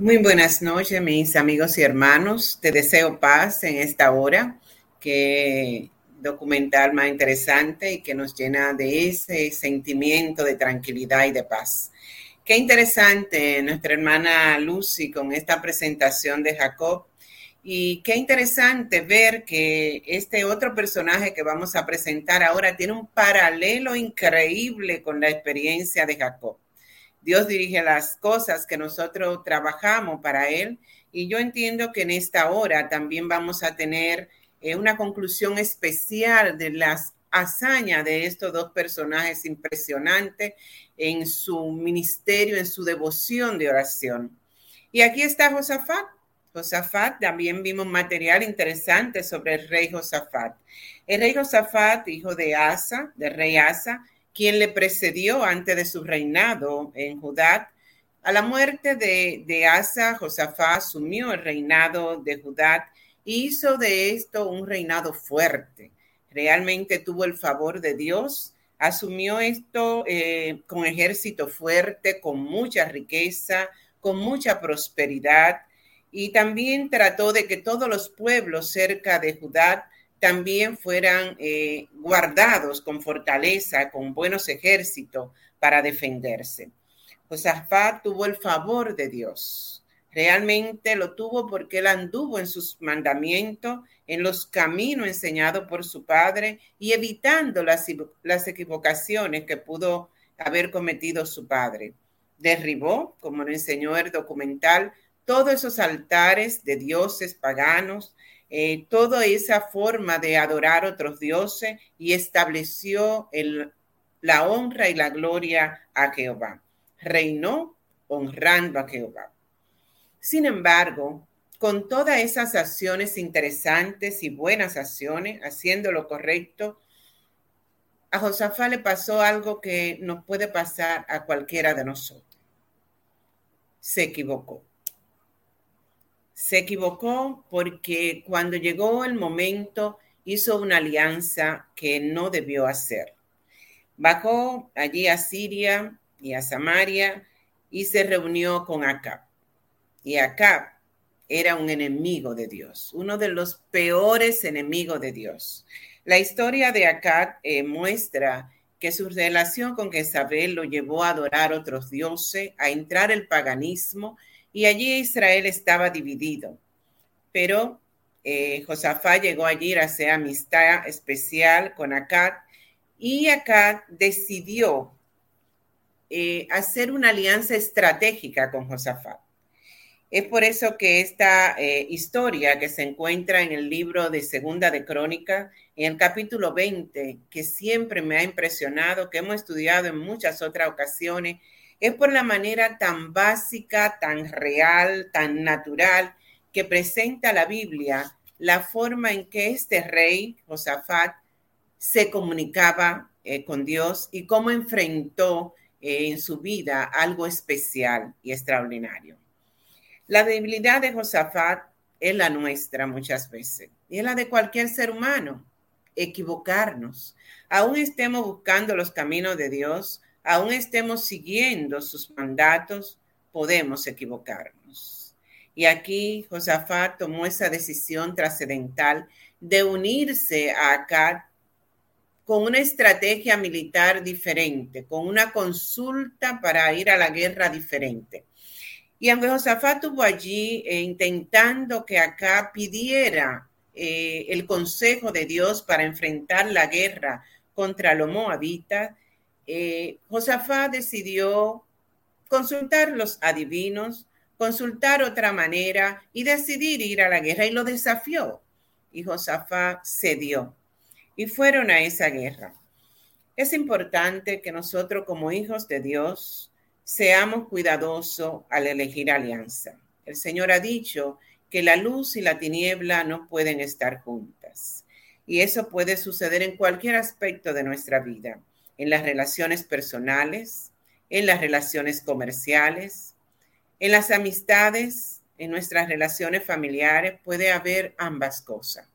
Muy buenas noches, mis amigos y hermanos. Te deseo paz en esta hora, que documental más interesante y que nos llena de ese sentimiento de tranquilidad y de paz. Qué interesante nuestra hermana Lucy con esta presentación de Jacob. Y qué interesante ver que este otro personaje que vamos a presentar ahora tiene un paralelo increíble con la experiencia de Jacob. Dios dirige las cosas que nosotros trabajamos para Él. Y yo entiendo que en esta hora también vamos a tener eh, una conclusión especial de las hazañas de estos dos personajes impresionantes en su ministerio, en su devoción de oración. Y aquí está Josafat. Josafat, también vimos material interesante sobre el rey Josafat. El rey Josafat, hijo de Asa, del rey Asa, quien le precedió antes de su reinado en Judá. A la muerte de, Asa, Josafá asumió el reinado de Judá e hizo de esto un reinado fuerte. Realmente tuvo el favor de Dios, asumió esto eh, con ejército fuerte, con mucha riqueza, con mucha prosperidad y también trató de que todos los pueblos cerca de Judá también fueran eh, guardados con fortaleza, con buenos ejércitos para defenderse. Josafat tuvo el favor de Dios. Realmente lo tuvo porque él anduvo en sus mandamientos, en los caminos enseñados por su padre y evitando las, las equivocaciones que pudo haber cometido su padre. Derribó, como lo enseñó el documental, todos esos altares de dioses paganos, eh, toda esa forma de adorar otros dioses y estableció el, la honra y la gloria a Jehová. Reinó honrando a Jehová. Sin embargo, con todas esas acciones interesantes y buenas acciones, haciendo lo correcto, a Josafá le pasó algo que nos puede pasar a cualquiera de nosotros. Se equivocó se equivocó porque cuando llegó el momento hizo una alianza que no debió hacer. Bajó allí a Siria y a Samaria y se reunió con Acab. Y Acab era un enemigo de Dios, uno de los peores enemigos de Dios. La historia de Acab eh, muestra que su relación con Jezabel lo llevó a adorar otros dioses, a entrar el paganismo y allí Israel estaba dividido. Pero eh, Josafá llegó allí a hacer amistad especial con Acad y Acad decidió eh, hacer una alianza estratégica con Josafá. Es por eso que esta eh, historia que se encuentra en el libro de Segunda de Crónica, en el capítulo 20, que siempre me ha impresionado, que hemos estudiado en muchas otras ocasiones, es por la manera tan básica, tan real, tan natural que presenta la Biblia la forma en que este rey, Josafat, se comunicaba eh, con Dios y cómo enfrentó eh, en su vida algo especial y extraordinario. La debilidad de Josafat es la nuestra muchas veces y es la de cualquier ser humano, equivocarnos. Aún estemos buscando los caminos de Dios, aún estemos siguiendo sus mandatos, podemos equivocarnos. Y aquí Josafat tomó esa decisión trascendental de unirse a Acad con una estrategia militar diferente, con una consulta para ir a la guerra diferente. Y aunque Josafat estuvo allí eh, intentando que acá pidiera eh, el consejo de Dios para enfrentar la guerra contra los moabitas, eh, Josafá decidió consultar los adivinos, consultar otra manera y decidir ir a la guerra y lo desafió. Y Josafá cedió y fueron a esa guerra. Es importante que nosotros como hijos de Dios seamos cuidadosos al elegir alianza. El Señor ha dicho que la luz y la tiniebla no pueden estar juntas. Y eso puede suceder en cualquier aspecto de nuestra vida en las relaciones personales, en las relaciones comerciales, en las amistades, en nuestras relaciones familiares, puede haber ambas cosas.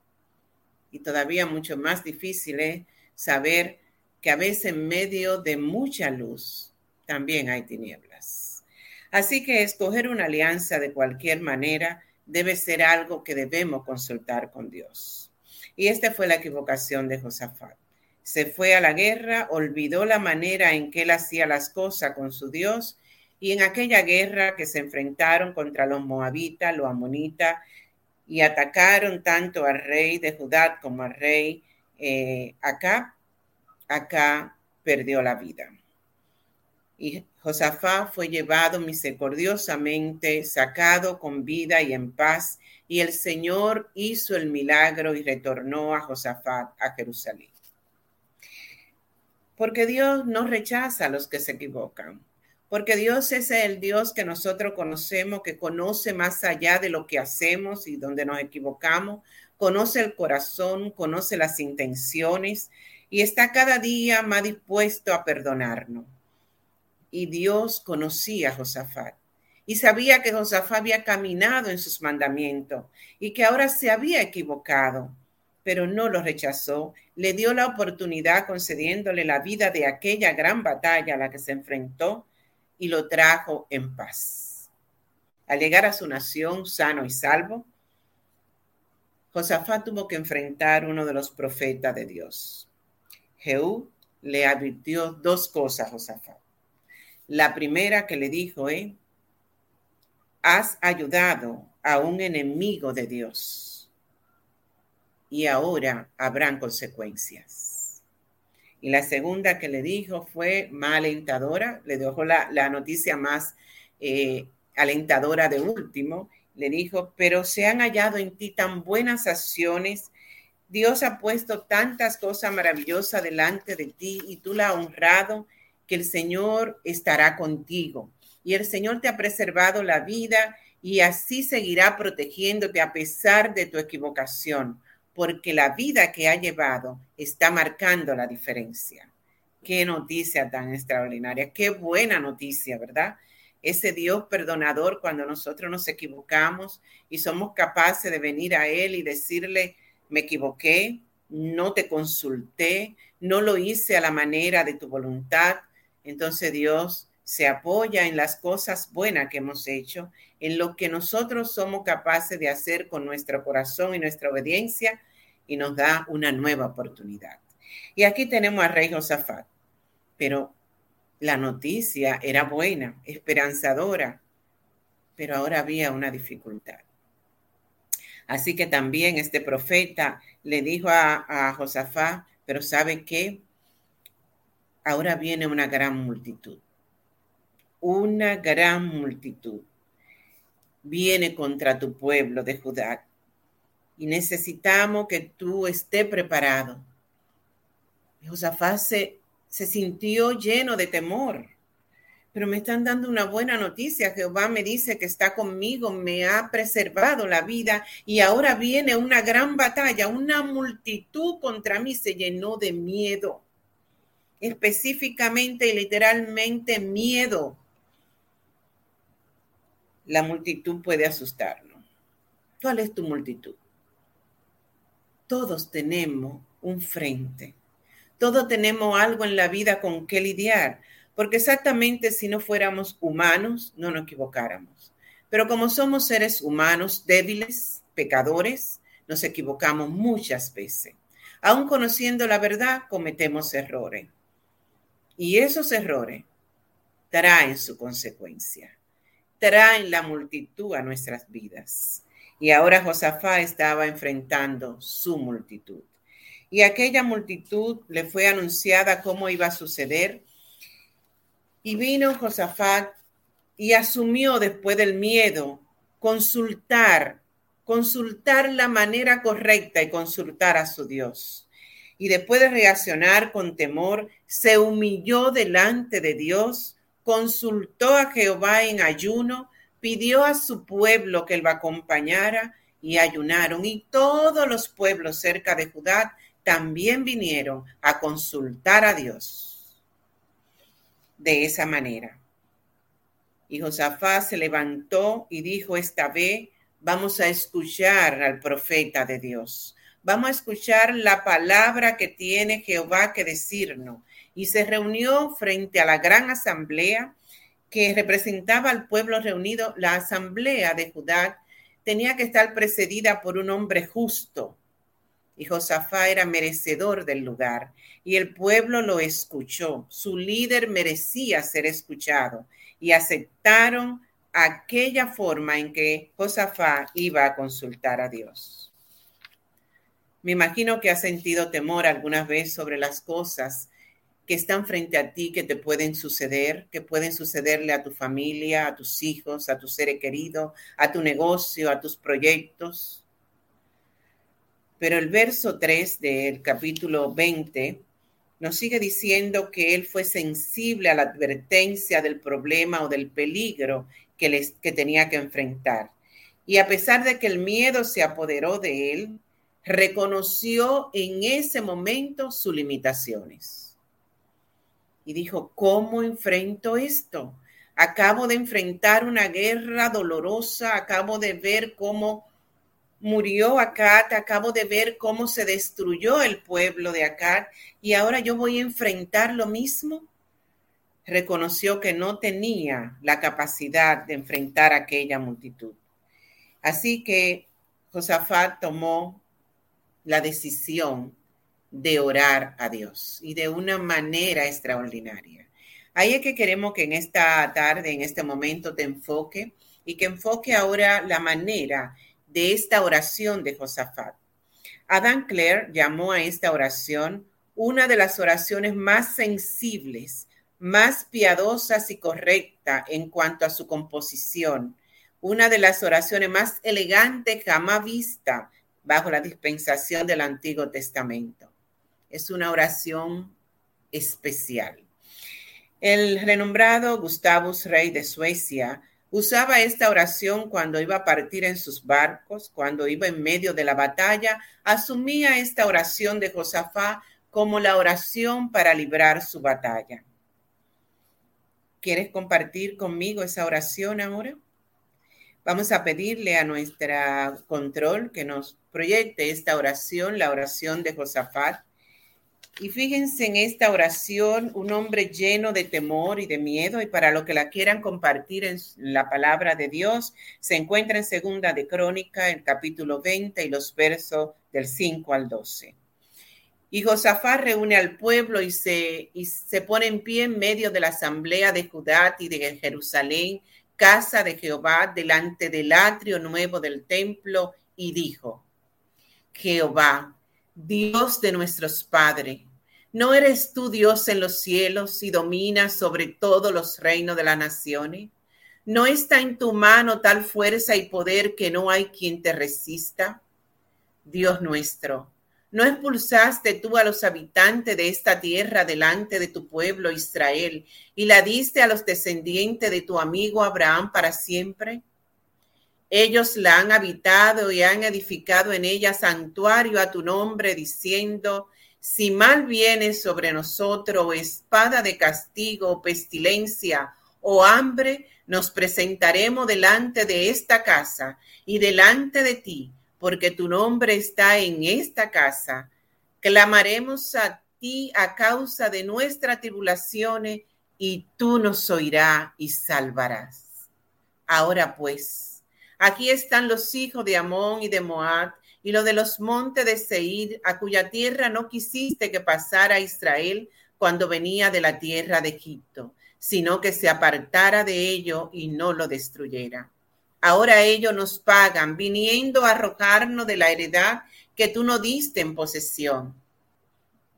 Y todavía mucho más difícil es saber que a veces en medio de mucha luz también hay tinieblas. Así que escoger una alianza de cualquier manera debe ser algo que debemos consultar con Dios. Y esta fue la equivocación de Josafat. Se fue a la guerra, olvidó la manera en que él hacía las cosas con su Dios, y en aquella guerra que se enfrentaron contra los moabitas, los amonitas, y atacaron tanto al rey de Judá como al rey eh, acá, acá perdió la vida. Y Josafá fue llevado misericordiosamente, sacado con vida y en paz, y el Señor hizo el milagro y retornó a Josafat a Jerusalén. Porque Dios no rechaza a los que se equivocan, porque Dios es el Dios que nosotros conocemos, que conoce más allá de lo que hacemos y donde nos equivocamos, conoce el corazón, conoce las intenciones y está cada día más dispuesto a perdonarnos. Y Dios conocía a Josafat y sabía que Josafat había caminado en sus mandamientos y que ahora se había equivocado, pero no lo rechazó, le dio la oportunidad concediéndole la vida de aquella gran batalla a la que se enfrentó y lo trajo en paz. Al llegar a su nación sano y salvo, Josafat tuvo que enfrentar uno de los profetas de Dios. Jehú le advirtió dos cosas a Josafat. La primera que le dijo es, has ayudado a un enemigo de Dios y ahora habrán consecuencias. Y la segunda que le dijo fue más alentadora, le dejó la, noticia más eh, alentadora de último, le dijo, pero se han hallado en ti tan buenas acciones, Dios ha puesto tantas cosas maravillosas delante de ti y tú la has honrado que el Señor estará contigo. Y el Señor te ha preservado la vida y así seguirá protegiéndote a pesar de tu equivocación, porque la vida que ha llevado está marcando la diferencia. Qué noticia tan extraordinaria, qué buena noticia, ¿verdad? Ese Dios perdonador cuando nosotros nos equivocamos y somos capaces de venir a Él y decirle, me equivoqué, no te consulté, no lo hice a la manera de tu voluntad, entonces Dios se apoya en las cosas buenas que hemos hecho, en lo que nosotros somos capaces de hacer con nuestro corazón y nuestra obediencia y nos da una nueva oportunidad. Y aquí tenemos a Rey Josafat, pero la noticia era buena, esperanzadora, pero ahora había una dificultad. Así que también este profeta le dijo a, Josafat, pero ¿sabe qué? ahora viene una gran multitud. Una gran multitud viene contra tu pueblo de Judá y necesitamos que tú estés preparado. Josafat se, se sintió lleno de temor, pero me están dando una buena noticia. Jehová me dice que está conmigo, me ha preservado la vida y ahora viene una gran batalla, una multitud contra mí se llenó de miedo específicamente y literalmente miedo, la multitud puede asustarnos. ¿Cuál es tu multitud? Todos tenemos un frente. Todos tenemos algo en la vida con que lidiar, porque exactamente si no fuéramos humanos, no nos equivocáramos. Pero como somos seres humanos débiles, pecadores, nos equivocamos muchas veces. Aún conociendo la verdad, cometemos errores. Y esos errores traen su consecuencia, traen la multitud a nuestras vidas. Y ahora Josafá estaba enfrentando su multitud. Y aquella multitud le fue anunciada cómo iba a suceder. Y vino Josafat y asumió después del miedo consultar, consultar la manera correcta y consultar a su Dios y después de reaccionar con temor, se humilló delante de Dios, consultó a Jehová en ayuno, pidió a su pueblo que lo acompañara y ayunaron. Y todos los pueblos cerca de Judá también vinieron a consultar a Dios. De esa manera. Y Josafá se levantó y dijo, esta vez vamos a escuchar al profeta de Dios Vamos a escuchar la palabra que tiene Jehová que decirnos. Y se reunió frente a la gran asamblea que representaba al pueblo reunido, la asamblea de Judá tenía que estar precedida por un hombre justo. Y Josafá era merecedor del lugar. Y el pueblo lo escuchó. Su líder merecía ser escuchado. Y aceptaron aquella forma en que Josafá iba a consultar a Dios. Me imagino que has sentido temor alguna vez sobre las cosas que están frente a ti, que te pueden suceder, que pueden sucederle a tu familia, a tus hijos, a tu ser querido, a tu negocio, a tus proyectos. Pero el verso 3 del capítulo 20 nos sigue diciendo que él fue sensible a la advertencia del problema o del peligro que, les, que tenía que enfrentar. Y a pesar de que el miedo se apoderó de él, reconoció en ese momento sus limitaciones y dijo, ¿cómo enfrento esto? Acabo de enfrentar una guerra dolorosa, acabo de ver cómo murió Acat, acabo de ver cómo se destruyó el pueblo de Acat y ahora yo voy a enfrentar lo mismo. Reconoció que no tenía la capacidad de enfrentar aquella multitud. Así que Josafat tomó la decisión de orar a Dios y de una manera extraordinaria. Ahí es que queremos que en esta tarde, en este momento, te enfoque y que enfoque ahora la manera de esta oración de Josafat. Adam Clare llamó a esta oración una de las oraciones más sensibles, más piadosas y correcta en cuanto a su composición, una de las oraciones más elegantes jamás vista bajo la dispensación del Antiguo Testamento es una oración especial. El renombrado Gustavus, rey de Suecia, usaba esta oración cuando iba a partir en sus barcos, cuando iba en medio de la batalla, asumía esta oración de Josafá como la oración para librar su batalla. ¿Quieres compartir conmigo esa oración ahora? Vamos a pedirle a nuestra control que nos proyecte esta oración, la oración de Josafat. Y fíjense en esta oración, un hombre lleno de temor y de miedo, y para lo que la quieran compartir en la palabra de Dios, se encuentra en Segunda de Crónica, el capítulo 20 y los versos del 5 al 12. Y Josafat reúne al pueblo y se, y se pone en pie en medio de la asamblea de Judá y de Jerusalén, casa de Jehová, delante del atrio nuevo del templo, y dijo, Jehová, Dios de nuestros padres, ¿no eres tú Dios en los cielos y dominas sobre todos los reinos de las naciones? ¿No está en tu mano tal fuerza y poder que no hay quien te resista? Dios nuestro, ¿no expulsaste tú a los habitantes de esta tierra delante de tu pueblo Israel y la diste a los descendientes de tu amigo Abraham para siempre? Ellos la han habitado y han edificado en ella santuario a tu nombre, diciendo, si mal viene sobre nosotros espada de castigo pestilencia o hambre, nos presentaremos delante de esta casa y delante de ti, porque tu nombre está en esta casa. Clamaremos a ti a causa de nuestras tribulaciones y tú nos oirás y salvarás. Ahora pues, Aquí están los hijos de Amón y de Moab y lo de los montes de Seir, a cuya tierra no quisiste que pasara Israel cuando venía de la tierra de Egipto, sino que se apartara de ello y no lo destruyera. Ahora ellos nos pagan, viniendo a arrojarnos de la heredad que tú no diste en posesión.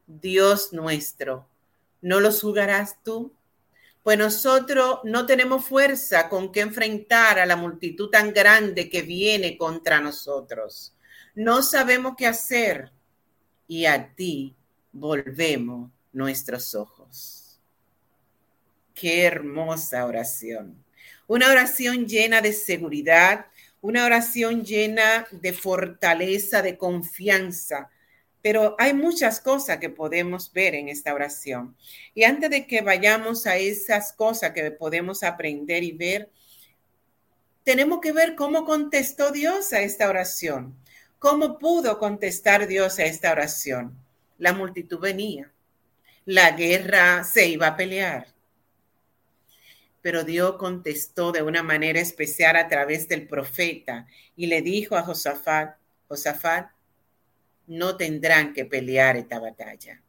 Dios nuestro, ¿no los jugarás tú? Pues nosotros no tenemos fuerza con que enfrentar a la multitud tan grande que viene contra nosotros. No sabemos qué hacer y a ti volvemos nuestros ojos. Qué hermosa oración. Una oración llena de seguridad, una oración llena de fortaleza, de confianza, pero hay muchas cosas que podemos ver en esta oración. Y antes de que vayamos a esas cosas que podemos aprender y ver, tenemos que ver cómo contestó Dios a esta oración. ¿Cómo pudo contestar Dios a esta oración? La multitud venía. La guerra se iba a pelear. pero Dios contestó de una manera especial a través del profeta y le dijo a Josafat, Josafat, no tendrán que pelear esta batalla.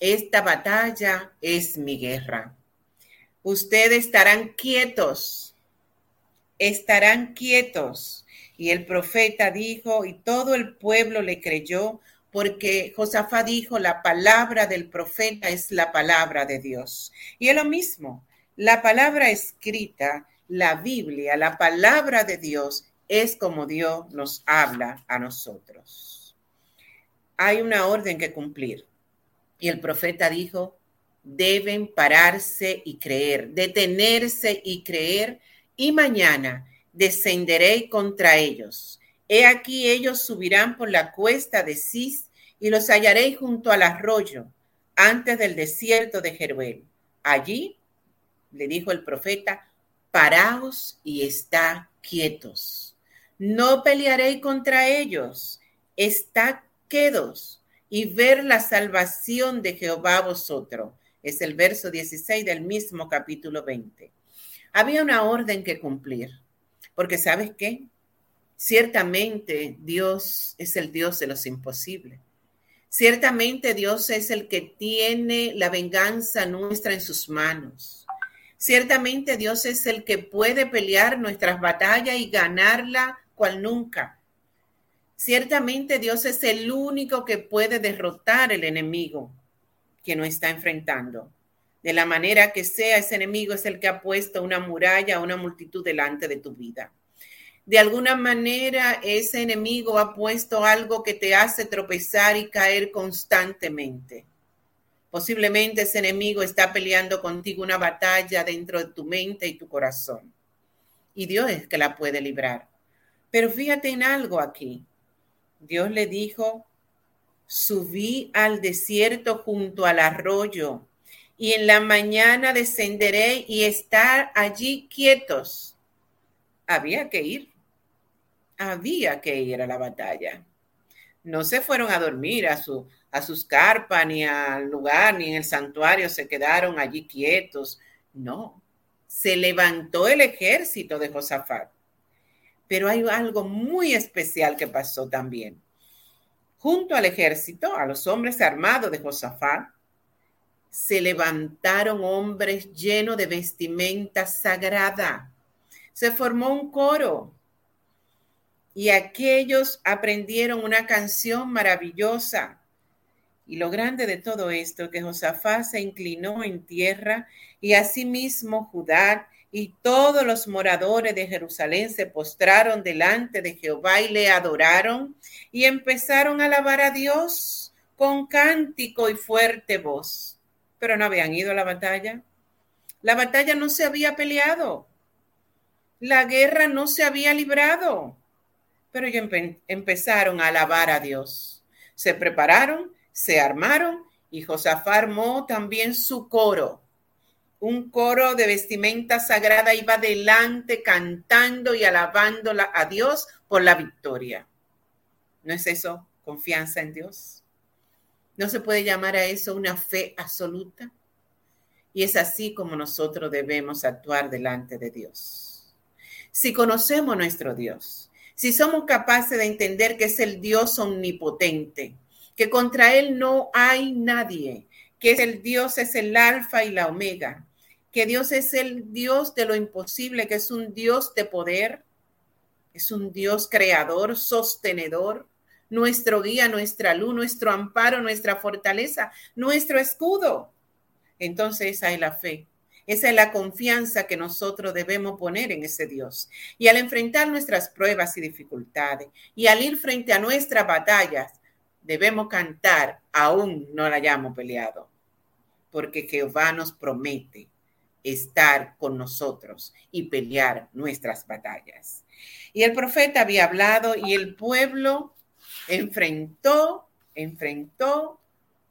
Esta batalla es mi guerra. Ustedes estarán quietos, estarán quietos. Y el profeta dijo, y todo el pueblo le creyó, porque Josafat dijo, la palabra del profeta es la palabra de Dios. Y es lo mismo, la palabra escrita, la Biblia, la palabra de Dios, es como Dios nos habla a nosotros. Hay una orden que cumplir. Y el profeta dijo, deben pararse y creer, detenerse y creer, y mañana descenderé contra ellos He aquí ellos subirán por la cuesta de Cis y los hallaré junto al arroyo, antes del desierto de Jeruel. Allí, le dijo el profeta, paraos y está quietos. No pelearé contra ellos, está y ver la salvación de Jehová vosotros. Es el verso 16 del mismo capítulo 20. Había una orden que cumplir, porque ¿sabes qué? Ciertamente Dios es el Dios de los imposibles. Ciertamente Dios es el que tiene la venganza nuestra en sus manos. Ciertamente Dios es el que puede pelear nuestras batallas y ganarla cual nunca. Ciertamente Dios es el único que puede derrotar el enemigo que nos está enfrentando. De la manera que sea, ese enemigo es el que ha puesto una muralla, una multitud delante de tu vida de alguna manera ese enemigo ha puesto algo que te hace tropezar y caer constantemente. Posiblemente ese enemigo está peleando contigo una batalla dentro de tu mente y tu corazón. Y Dios es que la puede librar. Pero fíjate en algo aquí. Dios le dijo, subí al desierto junto al arroyo y en la mañana descenderé y estar allí quietos. Había que ir había que ir a la batalla. No se fueron a dormir a, su, a sus carpas, ni al lugar, ni en el santuario, se quedaron allí quietos. No, se levantó el ejército de Josafat. Pero hay algo muy especial que pasó también. Junto al ejército, a los hombres armados de Josafat, se levantaron hombres llenos de vestimenta sagrada. Se formó un coro y aquellos aprendieron una canción maravillosa. Y lo grande de todo esto, que Josafat se inclinó en tierra y asimismo Judá y todos los moradores de Jerusalén se postraron delante de Jehová y le adoraron y empezaron a alabar a Dios con cántico y fuerte voz. Pero no habían ido a la batalla. La batalla no se había peleado. La guerra no se había librado pero ellos empezaron a alabar a Dios. Se prepararon, se armaron y Josafat armó también su coro. Un coro de vestimenta sagrada iba delante cantando y alabando a Dios por la victoria. ¿No es eso confianza en Dios? ¿No se puede llamar a eso una fe absoluta? Y es así como nosotros debemos actuar delante de Dios. Si conocemos nuestro Dios, si somos capaces de entender que es el Dios omnipotente, que contra Él no hay nadie, que es el Dios es el alfa y la omega, que Dios es el Dios de lo imposible, que es un Dios de poder, es un Dios creador, sostenedor, nuestro guía, nuestra luz, nuestro amparo, nuestra fortaleza, nuestro escudo. Entonces esa es la fe esa es la confianza que nosotros debemos poner en ese Dios. Y al enfrentar nuestras pruebas y dificultades y al ir frente a nuestras batallas, debemos cantar, aún no la hayamos peleado, porque Jehová nos promete estar con nosotros y pelear nuestras batallas. Y el profeta había hablado y el pueblo enfrentó, enfrentó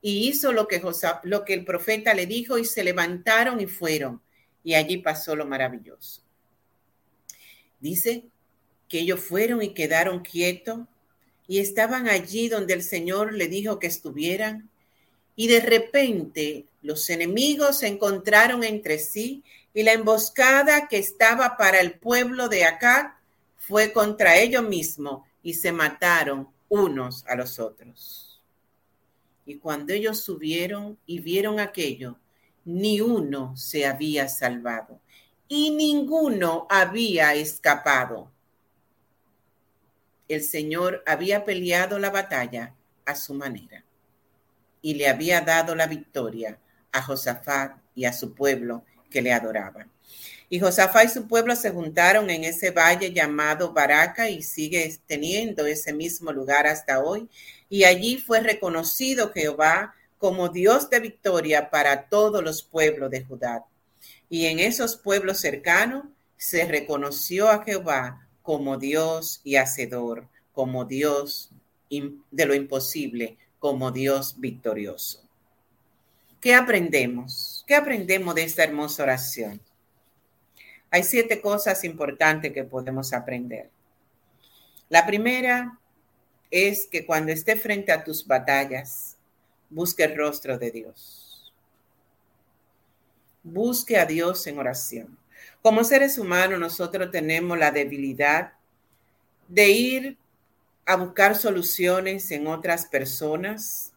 y hizo lo que, lo que el profeta le dijo y se levantaron y fueron. Y allí pasó lo maravilloso. Dice que ellos fueron y quedaron quietos y estaban allí donde el Señor le dijo que estuvieran. Y de repente los enemigos se encontraron entre sí y la emboscada que estaba para el pueblo de acá fue contra ellos mismos y se mataron unos a los otros. Y cuando ellos subieron y vieron aquello, ni uno se había salvado y ninguno había escapado. El Señor había peleado la batalla a su manera y le había dado la victoria a Josafat y a su pueblo que le adoraban. Y Josafat y su pueblo se juntaron en ese valle llamado Baraca y sigue teniendo ese mismo lugar hasta hoy. Y allí fue reconocido Jehová como Dios de victoria para todos los pueblos de Judá. Y en esos pueblos cercanos se reconoció a Jehová como Dios y hacedor, como Dios de lo imposible, como Dios victorioso. ¿Qué aprendemos? ¿Qué aprendemos de esta hermosa oración? Hay siete cosas importantes que podemos aprender. La primera es que cuando esté frente a tus batallas, busque el rostro de Dios. Busque a Dios en oración. Como seres humanos, nosotros tenemos la debilidad de ir a buscar soluciones en otras personas.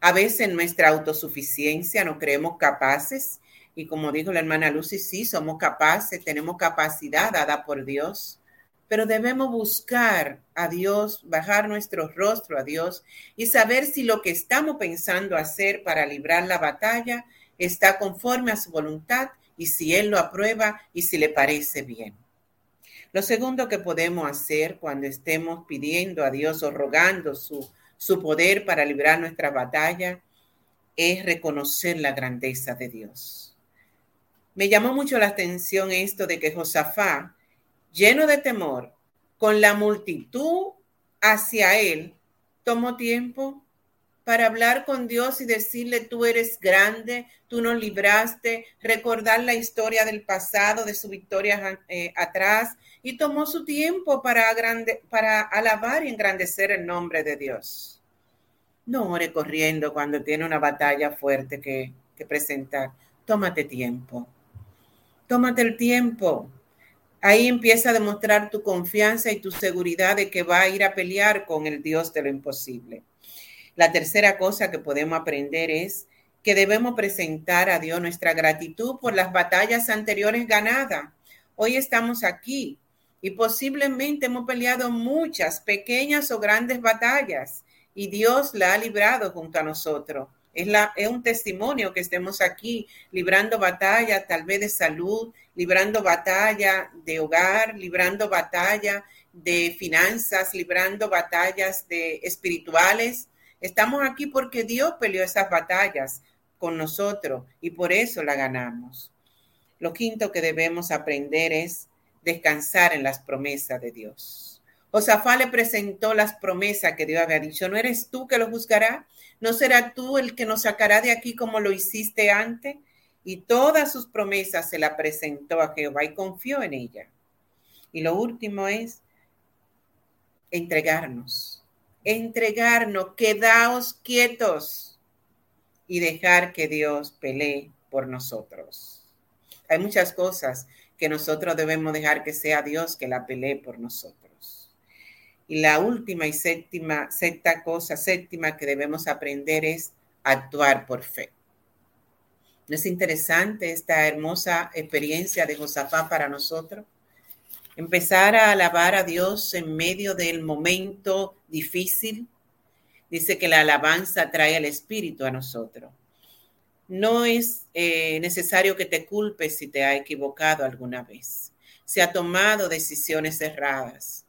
A veces nuestra autosuficiencia no creemos capaces y como dijo la hermana Lucy, sí, somos capaces, tenemos capacidad dada por Dios, pero debemos buscar a Dios, bajar nuestro rostro a Dios y saber si lo que estamos pensando hacer para librar la batalla está conforme a su voluntad y si Él lo aprueba y si le parece bien. Lo segundo que podemos hacer cuando estemos pidiendo a Dios o rogando su, su poder para librar nuestra batalla es reconocer la grandeza de Dios. Me llamó mucho la atención esto de que Josafá, lleno de temor, con la multitud hacia él, tomó tiempo para hablar con Dios y decirle, tú eres grande, tú nos libraste, recordar la historia del pasado, de su victoria eh, atrás, y tomó su tiempo para, para alabar y engrandecer el nombre de Dios. No ore corriendo cuando tiene una batalla fuerte que, que presentar. Tómate tiempo. Tómate el tiempo. Ahí empieza a demostrar tu confianza y tu seguridad de que va a ir a pelear con el Dios de lo imposible. La tercera cosa que podemos aprender es que debemos presentar a Dios nuestra gratitud por las batallas anteriores ganadas. Hoy estamos aquí y posiblemente hemos peleado muchas pequeñas o grandes batallas y Dios la ha librado junto a nosotros. Es, un testimonio que estemos aquí librando batalla tal vez de salud, librando batalla de hogar, librando batalla de finanzas, librando batallas de espirituales. Estamos aquí porque Dios peleó esas batallas con nosotros y por eso la ganamos. Lo quinto que debemos aprender es descansar en las promesas de Dios. Josafá le presentó las promesas que Dios había dicho. ¿No eres tú que lo juzgará? ¿No será tú el que nos sacará de aquí como lo hiciste antes? Y todas sus promesas se la presentó a Jehová y confió en ella. Y lo último es entregarnos. Entregarnos, quedaos quietos y dejar que Dios pelee por nosotros. Hay muchas cosas que nosotros debemos dejar que sea Dios que la pelee por nosotros. Y la última y séptima, sexta cosa, séptima que debemos aprender es actuar por fe. ¿No es interesante esta hermosa experiencia de Josafá para nosotros? Empezar a alabar a Dios en medio del momento difícil. Dice que la alabanza trae al Espíritu a nosotros. No es eh, necesario que te culpes si te ha equivocado alguna vez. Se ha tomado decisiones erradas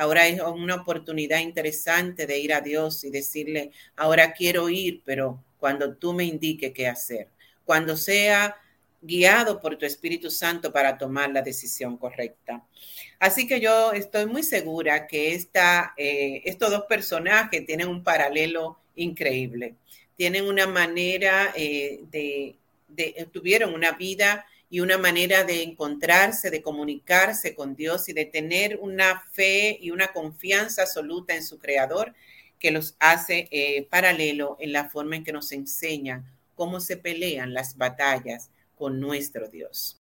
Ahora es una oportunidad interesante de ir a Dios y decirle, ahora quiero ir, pero cuando tú me indiques qué hacer, cuando sea guiado por tu Espíritu Santo para tomar la decisión correcta. Así que yo estoy muy segura que esta, eh, estos dos personajes tienen un paralelo increíble. Tienen una manera eh, de, de, tuvieron una vida y una manera de encontrarse, de comunicarse con Dios y de tener una fe y una confianza absoluta en su Creador que los hace eh, paralelo en la forma en que nos enseñan cómo se pelean las batallas con nuestro Dios.